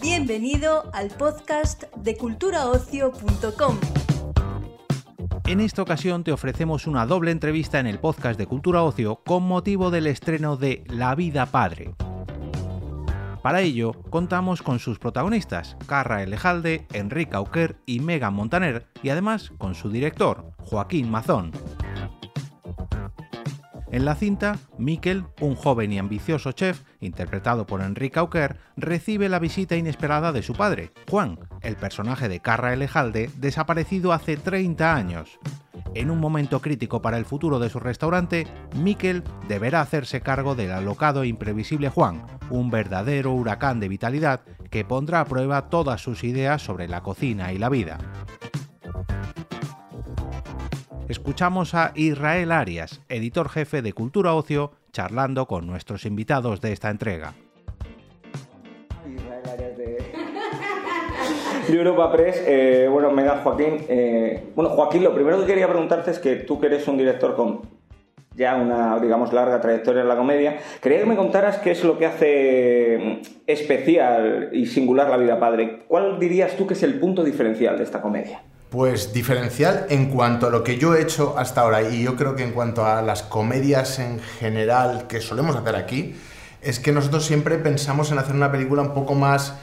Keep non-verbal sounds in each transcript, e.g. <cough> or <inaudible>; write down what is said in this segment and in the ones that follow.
Bienvenido al podcast de culturaocio.com. En esta ocasión te ofrecemos una doble entrevista en el podcast de Cultura Ocio con motivo del estreno de La vida padre. Para ello, contamos con sus protagonistas, Carra Elejalde, Enrique Auquer y Megan Montaner, y además con su director, Joaquín Mazón. En la cinta, Miquel, un joven y ambicioso chef, interpretado por Enrique Auquer, recibe la visita inesperada de su padre, Juan, el personaje de Carra Elejalde, desaparecido hace 30 años. En un momento crítico para el futuro de su restaurante, Miquel deberá hacerse cargo del alocado e imprevisible Juan, un verdadero huracán de vitalidad que pondrá a prueba todas sus ideas sobre la cocina y la vida escuchamos a Israel Arias, editor jefe de Cultura Ocio, charlando con nuestros invitados de esta entrega. Israel Arias <laughs> de, Europa Press. Eh, bueno, me da Joaquín. Eh, bueno, Joaquín, lo primero que quería preguntarte es que tú que eres un director con ya una, digamos, larga trayectoria en la comedia, quería que me contaras qué es lo que hace especial y singular La vida padre. ¿Cuál dirías tú que es el punto diferencial de esta comedia? Pues diferencial en cuanto a lo que yo he hecho hasta ahora y yo creo que en cuanto a las comedias en general que solemos hacer aquí, es que nosotros siempre pensamos en hacer una película un poco más,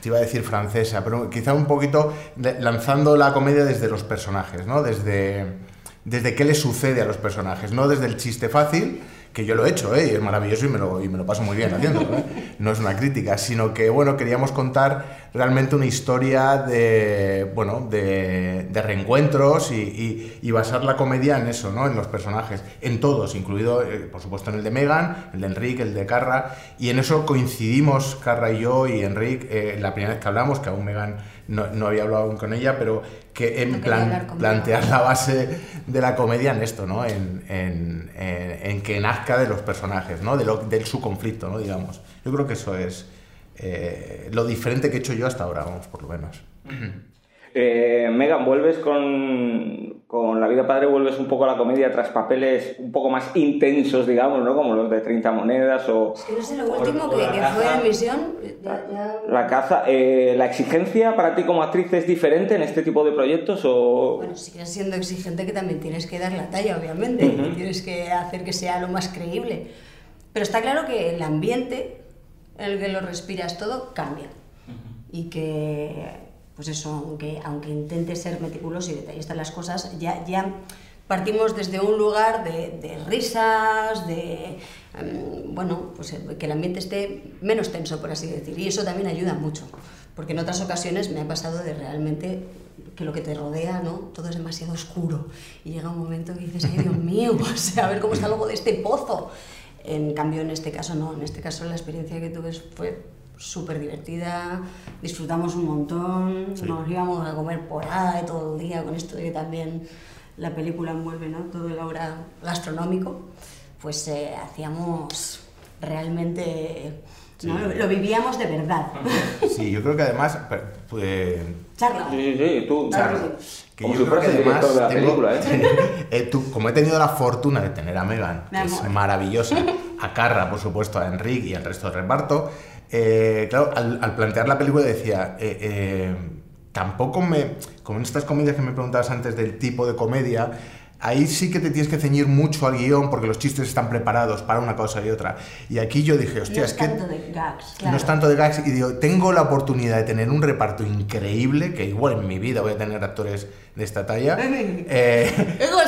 te iba a decir francesa, pero quizá un poquito lanzando la comedia desde los personajes, ¿no? Desde, desde qué le sucede a los personajes, no desde el chiste fácil, que yo lo he hecho, ¿eh? y es maravilloso y me lo, y me lo paso muy bien haciéndolo, ¿eh? no es una crítica, sino que, bueno, queríamos contar realmente una historia de, bueno, de, de reencuentros y, y, basar la comedia en eso, ¿no? En los personajes, en todos, incluido, eh, por supuesto, en el de Megan, el de Enrique, el de Carra, y en eso coincidimos Carra y yo y Enrique, eh, la primera vez que hablamos, que aún Megan no, no había hablado aún con ella, pero que en plan, plantear la base de la comedia en esto, ¿no? En, en, en, que nazca de los personajes, ¿no? De, lo, de su conflicto, ¿no? Digamos. Yo creo que eso es eh, lo diferente que he hecho yo hasta ahora, vamos, por lo menos. Eh, Megan, vuelves con, con, La vida padre, vuelves un poco a la comedia tras papeles un poco más intensos, digamos, ¿no? Como los de 30 monedas o... Es que no sé, lo último que, que fue en misión... La caza. Eh, ¿La exigencia para ti como actriz es diferente en este tipo de proyectos o...? Bueno, sigues siendo exigente que también tienes que dar la talla, obviamente. Tienes que hacer que sea lo más creíble. Pero está claro que el ambiente en el que lo respiras todo cambia. Y que pues eso, aunque, aunque intente ser meticuloso y detallista en las cosas, ya, ya partimos desde un lugar de, de risas, de, em, bueno, pues eh, que el ambiente esté menos tenso, por así decir, y eso también ayuda mucho, porque en otras ocasiones me ha pasado de realmente que lo que te rodea, ¿no? Todo es demasiado oscuro, y llega un momento que dices, ay Dios mío, <laughs> o sea, a ver cómo está luego de este pozo. En cambio, en este caso no, en este caso la experiencia que tuve fue súper divertida, disfrutamos un montón, nos íbamos a comer por ahí todo el día con esto de que también la película envuelve ¿no? todo el aura gastronómico, pues eh, hacíamos realmente... Lo, vivíamos de verdad. Sí, yo creo que además... Pues, Charla. Sí, sí, tú. Charla. Que como yo creo que además de la película, ¿eh? <laughs> eh, tú, como he tenido la fortuna de tener a Megan, que es maravillosa, a Carra, por supuesto, a Enrique y al resto del reparto, eh, claro, al, plantear la película decía, eh, eh, tampoco me, como en estas comedias que me preguntabas antes del tipo de comedia, ahí sí que te tienes que ceñir mucho al guion porque los chistes están preparados para una cosa y otra. Y aquí yo dije, hostia, no es, que de gags, no es tanto de gags. Y digo, tengo la oportunidad de tener un reparto increíble, que igual en mi vida voy a tener actores de esta talla.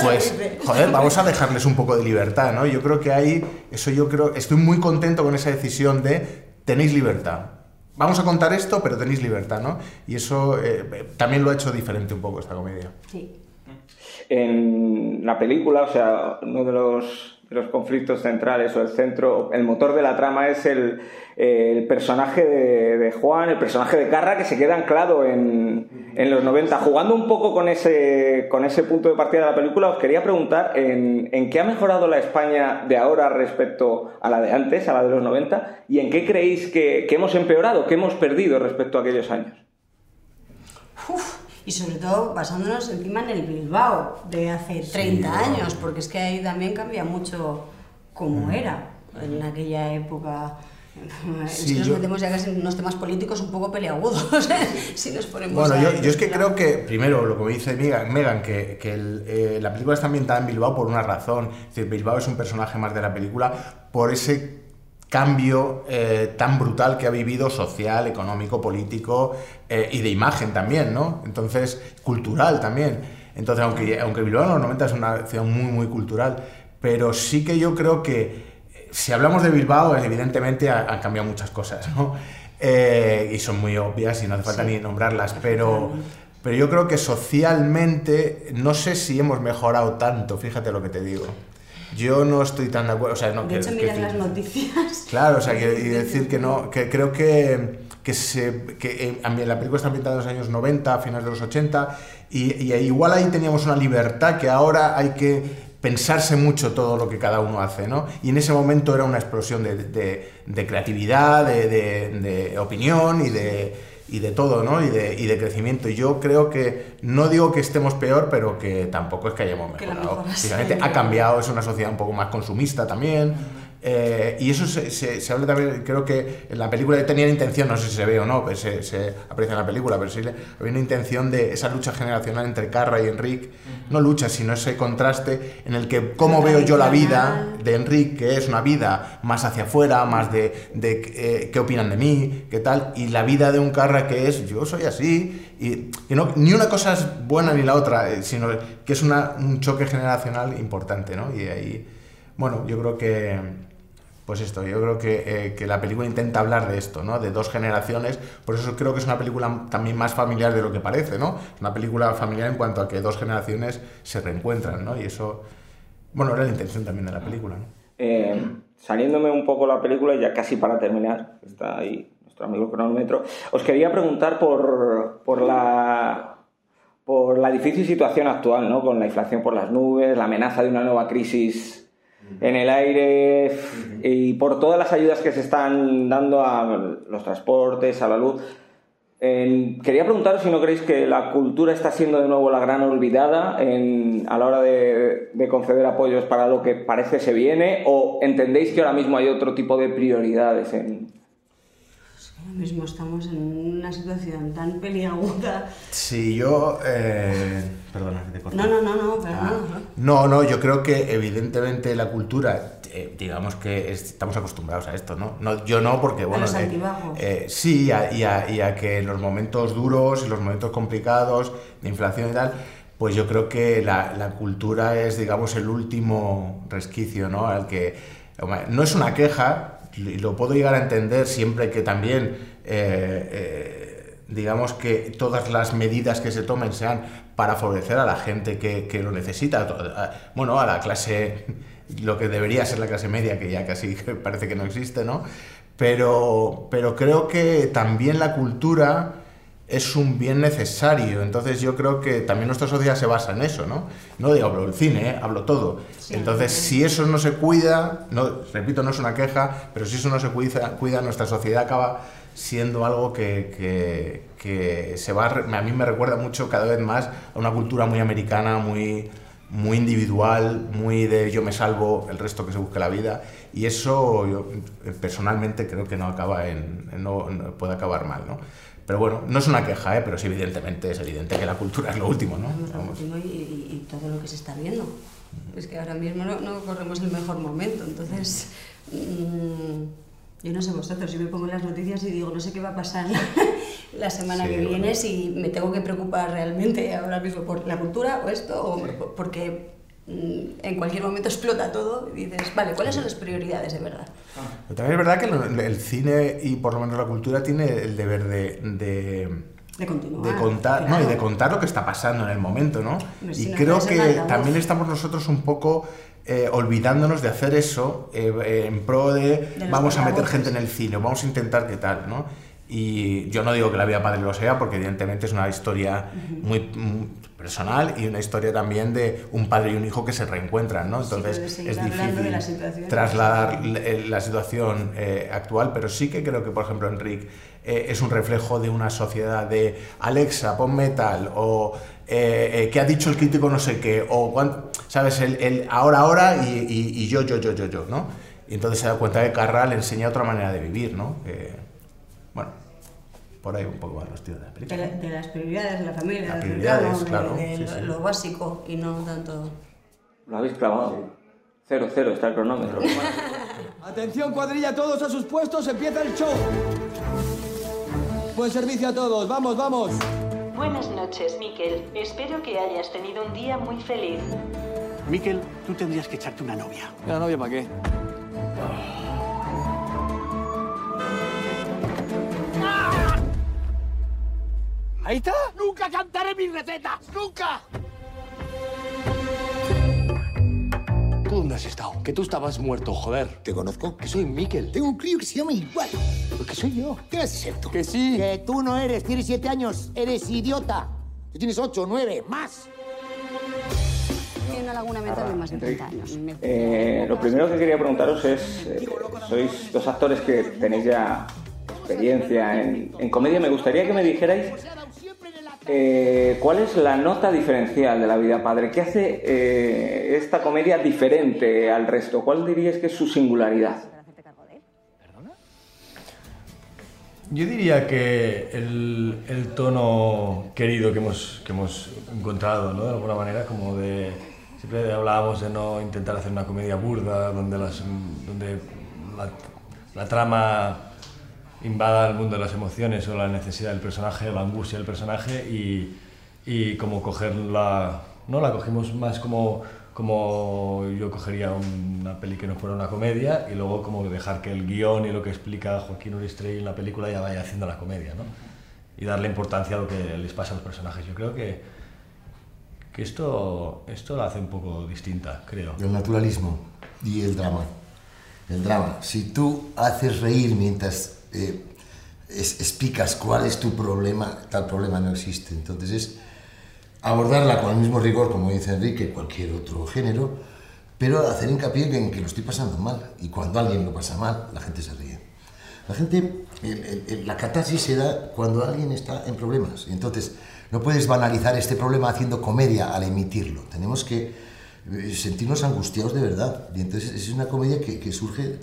pues, joder, vamos a dejarles un poco de libertad, ¿no? Yo creo que ahí, eso yo creo, estoy muy contento con esa decisión de tenéis libertad. Vamos a contar esto, pero tenéis libertad, ¿no? Y eso eh, también lo ha hecho diferente un poco esta comedia. Sí. En la película, o sea, uno de los conflictos centrales o el centro, el motor de la trama es el, personaje de, Juan, el personaje de Carra que se queda anclado en, los 90. Jugando un poco con ese, con ese punto de partida de la película, os quería preguntar en, en, qué ha mejorado la España de ahora respecto a la de antes, a la de los 90, y en qué creéis que, que hemos empeorado, que hemos perdido respecto a aquellos años. Uf Y sobre todo basándonos encima en el Bilbao de hace 30 años, porque es que ahí también cambia mucho cómo mm. era en aquella época. es que nos metemos ya casi en unos temas políticos un poco peleagudos, <laughs> si nos ponemos Bueno, yo, yo, es que creo que, primero, lo que dice Megan, que, que eh, la película está ambientada en Bilbao por una razón. Es decir, Bilbao es un personaje más de la película por ese cambio eh, tan brutal que ha vivido social, económico, político eh, y de imagen también, ¿no? Entonces, cultural también. Entonces, aunque, aunque Bilbao en los 90 es una ciudad muy, muy cultural, pero sí que yo creo que eh, si hablamos de Bilbao, evidentemente han cambiado muchas cosas, ¿no? y son muy obvias y no hace falta ni nombrarlas, pero, pero yo creo que socialmente no sé si hemos mejorado tanto, fíjate lo que te digo. Yo no estoy tan de acuerdo. O sea, no, de hecho, miras las noticias. Claro, o sea, y decir que no, que creo que, que, se, que eh, la película está ambientada en los años 90, a finales de los 80, y, igual ahí teníamos una libertad que ahora hay que pensarse mucho todo lo que cada uno hace, ¿no? Y en ese momento era una explosión de, de, de creatividad, de, de opinión y de y de todo, ¿no? Y de, y de crecimiento. Y yo creo que, no digo que estemos peor, pero que tampoco es que hayamos mejorado. ha cambiado, es una sociedad un poco más consumista también. Eh, y eso se, se, habla también, creo que en la película tenía la intención, no sé si se ve o no, pues se, se, aprecia en la película, pero sí había una intención de esa lucha generacional entre Carra y Enrique, no lucha, sino ese contraste en el que cómo veo yo la vida de Enrique, que es una vida más hacia afuera, más de, de eh, qué opinan de mí, qué tal, y la vida de un Carra que es yo soy así, y, no, ni una cosa es buena ni la otra, eh, sino que es una, un choque generacional importante, ¿no? Y ahí, bueno, yo creo que pues esto, yo creo eh, que, la película intenta hablar de esto, ¿no? De dos generaciones, por eso creo que es una película también más familiar de lo que parece, ¿no? Es una película familiar en cuanto a que dos generaciones se reencuentran, ¿no? Y eso, bueno, era la intención también de la película, ¿no? Eh, saliéndome un poco la película, ya casi para terminar, está ahí nuestro amigo cronómetro, os quería preguntar por, por la por la difícil situación actual, ¿no? Con la inflación por las nubes, la amenaza de una nueva crisis en el aire y por todas las ayudas que se están dando a los transportes, a la luz. quería preguntaros si no creéis que la cultura está siendo de nuevo la gran olvidada a la hora de, conceder apoyos para lo que parece se viene o entendéis que ahora mismo hay otro tipo de prioridades en, mismo estamos en una situación tan peliaguda. Sí, yo... Eh, perdona, que te corto. No, no, no, no, ah. no. No, yo creo que evidentemente la cultura, eh, digamos que estamos acostumbrados a esto, ¿no? no yo no, porque bueno... A los eh, sí, y a, y, a, que en los momentos duros y los momentos complicados de inflación y tal pues yo creo que la, la, cultura es, digamos, el último resquicio, ¿no? Al que no es una queja, y lo puedo llegar a entender siempre que también, eh, eh, digamos que todas las medidas que se tomen sean para favorecer a la gente que, que lo necesita, bueno, a la clase, lo que debería ser la clase media, que ya casi <laughs> parece que no existe, ¿no? Pero, pero creo que también la cultura es un bien necesario. Entonces yo creo que también nuestra sociedad se basa en eso, ¿no? No digo, hablo del cine, ¿eh? hablo todo. Entonces, si eso no se cuida, no, repito, no es una queja, pero si eso no se cuida, cuida nuestra sociedad acaba siendo algo que, que, se va a, mí me recuerda mucho cada vez más a una cultura muy americana, muy, muy individual, muy de yo me salvo, el resto que se busque la vida. Y eso yo personalmente creo que no acaba en, no puede acabar mal, ¿no? Pero bueno, no es una queja, ¿eh? pero sí, evidentemente, es evidente que la cultura es lo último, ¿no? y, todo lo que se está viendo. Es que ahora mismo no, corremos el mejor momento, entonces... Mm, yo no sé vosotros, yo me pongo en las noticias y digo, no sé qué va a pasar <laughs> la semana que viene, si me tengo que preocupar realmente ahora mismo por la cultura o esto, o porque Mm, en cualquier momento explota todo y dices, vale, ¿cuáles son las prioridades de verdad? Pero también es verdad que el, cine y por lo menos la cultura tiene el deber de, de continuar, de contar, no, y de contar lo que está pasando en el momento, ¿no? y creo que también estamos nosotros un poco eh, olvidándonos de hacer eso eh, en pro de, vamos a meter gente en el cine, vamos a intentar qué tal, ¿no? Y yo no digo que la vida padre lo sea, porque evidentemente es una historia muy, personal y una historia también de un padre y un hijo que se reencuentran, ¿no? Entonces es difícil trasladar la situación eh, actual, pero sí que creo que, por ejemplo, Enrique eh, es un reflejo de una sociedad de Alexa, pon metal, o eh, eh, qué ha dicho el crítico no sé qué, o ¿sabes? El, ahora, ahora y, yo, yo, yo, yo, yo, ¿no? Y entonces se da cuenta que Carra le enseña otra manera de vivir, ¿no? bueno, por ahí un poco van los tiros de la película. De, las prioridades de la familia, las prioridades, claro, lo básico y no tanto... Lo habéis clavado. Cero, cero, está el cronómetro. Atención cuadrilla, todos a sus puestos, empieza el show. Buen servicio a todos, vamos, vamos. Buenas noches, Miquel. Espero que hayas tenido un día muy feliz. Miquel, tú tendrías que echarte una novia. ¿Una novia para qué? ¿Ahí está? ¡Nunca cantaré mis recetas! ¡Nunca! ¿Tú dónde has estado? Que tú estabas muerto, joder. ¿Te conozco? Que soy Miquel. Tengo un crío que se llama igual. Pues que soy yo. ¿Qué vas a ser tú? Que sí. Que tú no eres. Tienes siete años. Eres idiota. Tú tienes ocho, nueve, más. Una laguna mental de más de 30 años. Eh, lo primero que quería preguntaros es, eh, sois dos actores que tenéis ya experiencia en, en comedia. Me gustaría que me dijerais eh, ¿cuál es la nota diferencial de La vida padre? ¿Qué hace eh, esta comedia diferente al resto? ¿Cuál dirías que es su singularidad? Yo diría que el, tono querido que hemos, que hemos encontrado, ¿no? de alguna manera, como de... Siempre hablábamos de no intentar hacer una comedia burda, donde, las, donde la trama invada el mundo de las emociones o la necesidad del personaje, la angustia del personaje y, y como cogerla, ¿no? La cogimos más como, como yo cogería una peli que no fuera una comedia y luego como dejar que el guion y lo que explica Joaquín Uristrey en la película ya vaya haciendo la comedia, ¿no? Y darle importancia a lo que les pasa a los personajes. Yo creo que, que esto, esto la hace un poco distinta, creo. El naturalismo y el drama. El drama. Si tú haces reír mientras eh, explicas cuál es tu problema, tal problema no existe. Entonces es abordarla con el mismo rigor, como dice Enrique, cualquier otro género, pero hacer hincapié en que lo estoy pasando mal. Y cuando alguien lo pasa mal, la gente se ríe. La gente, la catarsis se da cuando alguien está en problemas. Entonces, no puedes banalizar este problema haciendo comedia al emitirlo. Tenemos que eh, sentirnos angustiados de verdad. Y entonces es una comedia que, surge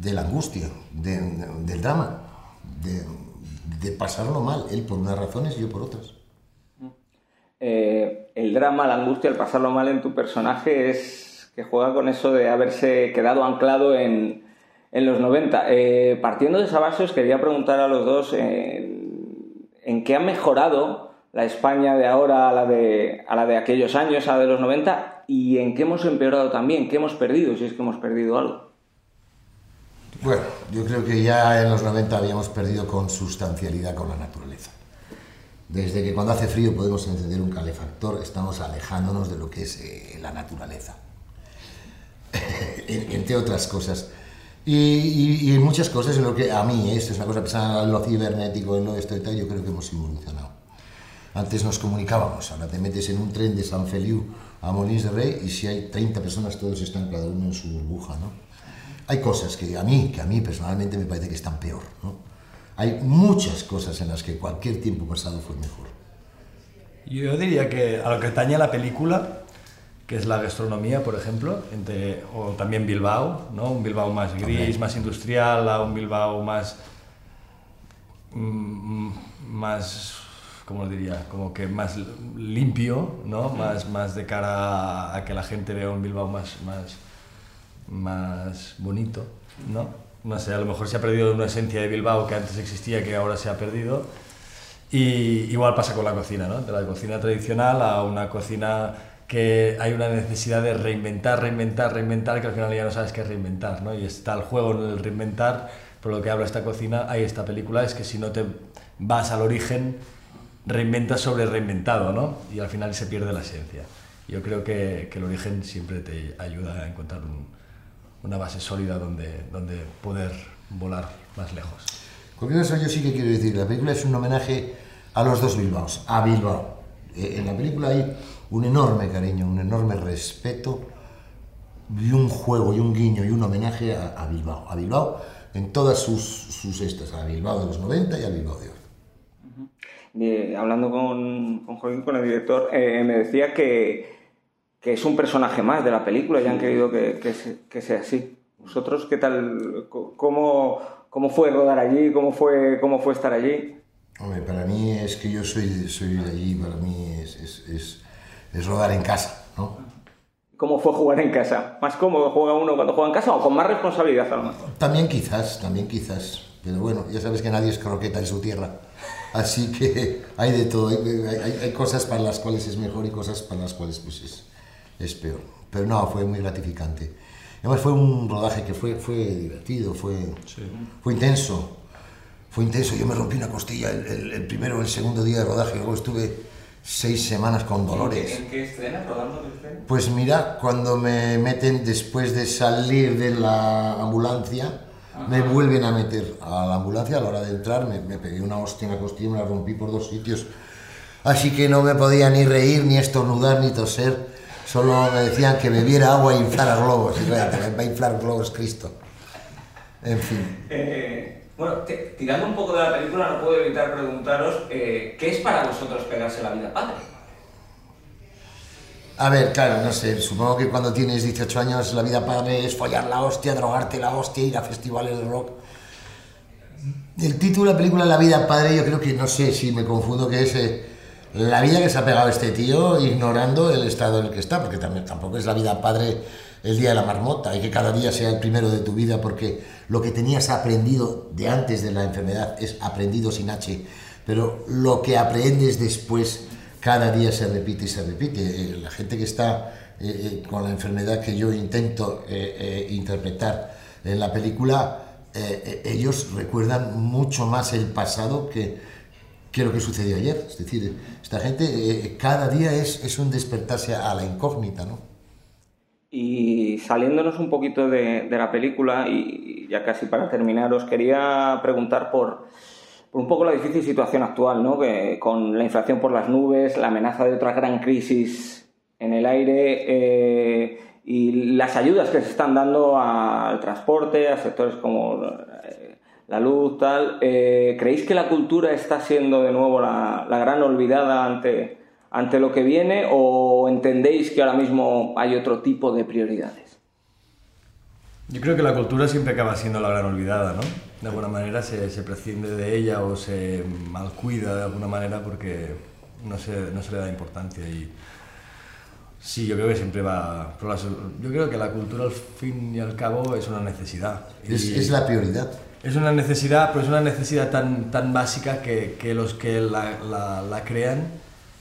de la angustia, del drama, de, pasarlo mal, él por unas razones y yo por otras. Eh, el drama, la angustia, el pasarlo mal en tu personaje es que juega con eso de haberse quedado anclado en, los 90. Eh, partiendo de esa base, os quería preguntar a los dos en qué ha mejorado la España de ahora a la de, a la de aquellos años, a la de los 90, y en qué hemos empeorado también, qué hemos perdido, si es que hemos perdido algo. Bueno, yo creo que ya en los 90 habíamos perdido consustancialidad con la naturaleza. Desde que cuando hace frío podemos encender un calefactor, estamos alejándonos de lo que es eh, la naturaleza. <laughs> Entre otras cosas. Y, y, muchas cosas en lo que a mí, esto es una cosa personal, en lo cibernético, en lo esto y tal, yo creo que hemos evolucionado. Antes nos comunicábamos, ahora te metes en un tren de San Feliu a Molins de Rey y si hay 30 personas, todos están cada uno en su burbuja, ¿no? Hay cosas que a mí, que a mí personalmente me parece que están peor. ¿no? Hay muchas cosas en las que cualquier tiempo pasado fue mejor. Yo diría que a lo que atañe a la película, que es la gastronomía, por ejemplo, entre, o también Bilbao, ¿no? un Bilbao más gris, más industrial, a un Bilbao más, mm, más, ¿cómo diría? Como que más limpio, ¿no? más, más de cara a que la gente vea un Bilbao más, más más bonito, ¿no? No sé, a lo mejor se ha perdido una esencia de Bilbao que antes existía, que ahora se ha perdido. Y igual pasa con la cocina, ¿no? De la cocina tradicional a una cocina que hay una necesidad de reinventar, reinventar, reinventar, que al final ya no sabes qué reinventar, ¿no? Y está el juego en el reinventar, por lo que habla esta cocina, hay esta película, es que si no te vas al origen, reinventas sobre reinventado, ¿no? Y al final se pierde la esencia. Yo creo que, el origen siempre te ayuda a encontrar un, una base sólida donde, poder volar más lejos. Con eso yo sí que quiero decir, la película es un homenaje a los dos Bilbaos, a Bilbao. Eh, en la película hay un enorme cariño, un enorme respeto y un juego y un guiño y un homenaje a, Bilbao. A Bilbao en todas sus, sus estas, a Bilbao de los 90 y a Bilbao de hoy. Eh, hablando con, con Joaquín, con el director, eh, me decía que, que es un personaje más de la película y han querido que, que se- que sea así. ¿Vosotros qué tal? ¿Cómo, cómo fue rodar allí? ¿Cómo fue, cómo fue estar allí? Hombre, para mí es que yo soy, soy de allí, para mí es, es, es, es rodar en casa, ¿no? ¿Cómo fue jugar en casa? ¿Más cómodo juega uno cuando juega en casa o con más responsabilidad a lo mejor? También quizás, también quizás. Pero bueno, ya sabes que nadie es croqueta en su tierra. Así que hay de todo. Hay, hay- hay cosas para las cuales es mejor y cosas para las cuales pues es, es peor. Pero no, fue muy gratificante. Además fue un rodaje que fue, fue divertido, fue, fue intenso. Fue intenso. Yo me rompí una costilla el, el- el primero o el segundo día de rodaje. Luego estuve seis semanas con dolores. ¿En qué escena? ¿Rodando qué escena? Pues mira, cuando me meten después de salir de la ambulancia, me vuelven a meter a la ambulancia a la hora de entrar, me, me pegué una hostia en la costilla me la rompí por dos sitios. Así que no me podía ni reír, ni estornudar, ni toser. Solo me decían que bebiera agua e inflara globos. Y me va a inflar globos Cristo. En fin. Eh, bueno, te- tirando un poco de la película, no puedo evitar preguntaros eh, ¿qué es para vosotros pegarse la vida padre? A ver, claro, no sé, supongo que cuando tienes 18 años la vida padre es follar la hostia, drogarte la hostia, ir a festivales de rock. El título de la película La vida padre, yo creo que no sé si me confundo que es eh, la vida que se ha pegado este tío ignorando el estado en el que está, porque también tampoco es la vida padre el día de la marmota y que cada día sea el primero de tu vida porque lo que tenías aprendido de antes de la enfermedad es aprendido sin H, pero lo que aprendes después cada día se repite y se repite. Eh, La gente que está eh, eh, con la enfermedad que yo intento eh, eh, interpretar en la película, eh, eh, ellos recuerdan mucho más el pasado que, que lo que sucedió ayer. Es decir, esta gente eh, cada día es, un despertarse a la incógnita, ¿no? Y saliéndonos un poquito de la película, y ya casi para terminar, os quería preguntar por, un poco la difícil situación actual, ¿no? Que con la inflación por las nubes, la amenaza de otra gran crisis en el aire eh, y las ayudas que se están dando al transporte, a sectores como eh, la luz, tal. eh, ¿Creéis que la cultura está siendo de nuevo la, la gran olvidada ante, ante lo que viene o entendéis que ahora mismo hay otro tipo de prioridades? Yo creo que la cultura siempre acaba siendo la gran olvidada, ¿no? De alguna manera se, se prescinde de ella o se malcuida de alguna manera porque no se, no se le da importancia y sí, yo creo que siempre va... por las- Yo creo que la cultura al fin y al cabo es una necesidad. Es, Y- es la prioridad. es una necesidad, pero es una necesidad tan, tan básica que, que los que la, la, la crean,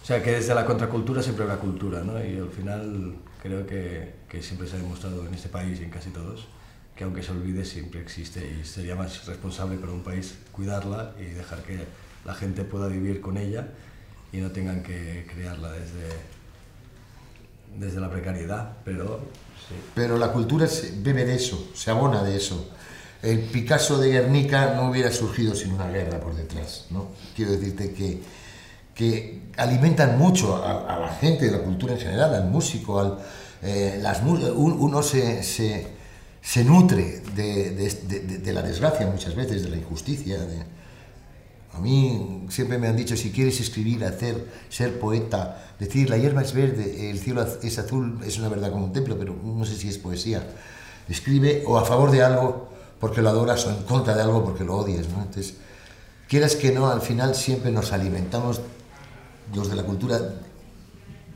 o sea, que desde la contracultura siempre habrá cultura, ¿no? Y al final creo que, que siempre se ha demostrado en este país y en casi todos que aunque se olvide siempre existe y sería más responsable para un país cuidarla y dejar que la gente pueda vivir con ella y no tengan que crearla desde, desde la precariedad, pero sí. Pero la cultura se bebe de eso, se abona de eso. El Picasso de Guernica no hubiera surgido sin una guerra por detrás, ¿no? Quiero decirte que, que alimentan mucho a, a la gente de la cultura en general, al músico, al, eh, las, uno se, se, se nutre de, de- de- de- la desgracia muchas veces, de la injusticia. a mí siempre me han dicho, si quieres escribir, hacer, ser poeta, decir, la hierba es verde, el cielo es azul, es una verdad como un templo, pero no sé si es poesía. Escribe o a favor de algo porque lo adoras o en contra de algo porque lo odias, ¿no? Entonces, quieras que no, al final siempre nos alimentamos, los de la cultura,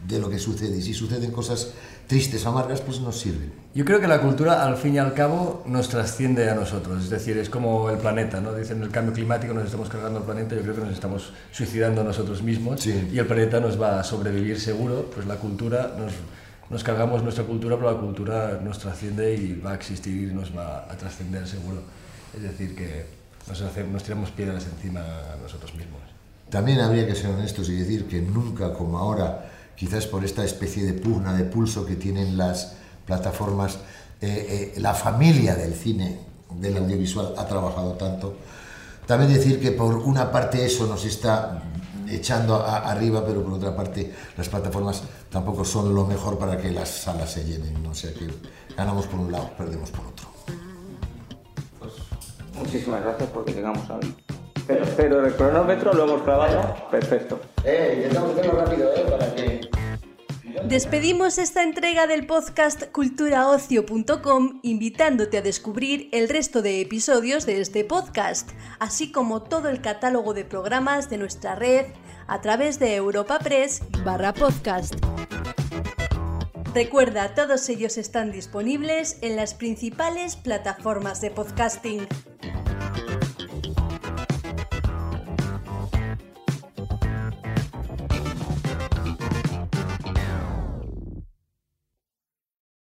de lo que sucede. Y si suceden cosas tristes o amargas, pues nos sirven. Yo creo que la cultura, al fin y al cabo, nos trasciende a nosotros. Es decir, es como el planeta, ¿no? Dicen el cambio climático, nos estamos cargando el planeta. Yo creo que nos estamos suicidando a nosotros mismos. Sí. Y el planeta nos va a sobrevivir seguro. Pues la cultura, nos, nos cargamos nuestra cultura, pero la cultura nos trasciende y va a existir y nos va a trascender seguro. Es decir, que nos, hace- nos tiramos piedras encima a nosotros mismos. También habría que ser honestos y decir que nunca como ahora, quizás por esta especie de pugna de pulso que tienen las plataformas, eh, eh, la familia del cine, del audiovisual, ha trabajado tanto. También decir que por una parte eso nos está echando a- arriba, pero por otra parte las plataformas tampoco son lo mejor para que las salas se llenen. ¿no? O sea que ganamos por un lado, perdemos por otro. Muchísimas gracias porque llegamos al cero, cero del cronómetro, lo hemos clavado. Perfecto. Eh, intentamos hacerlo rápido, ¿eh? Para que... Despedimos esta entrega del podcast culturaocio.com invitándote a descubrir el resto de episodios de este podcast, así como todo el catálogo de programas de nuestra red a través de Europa Press barra podcast. Recuerda, todos ellos están disponibles en las principales plataformas de podcasting.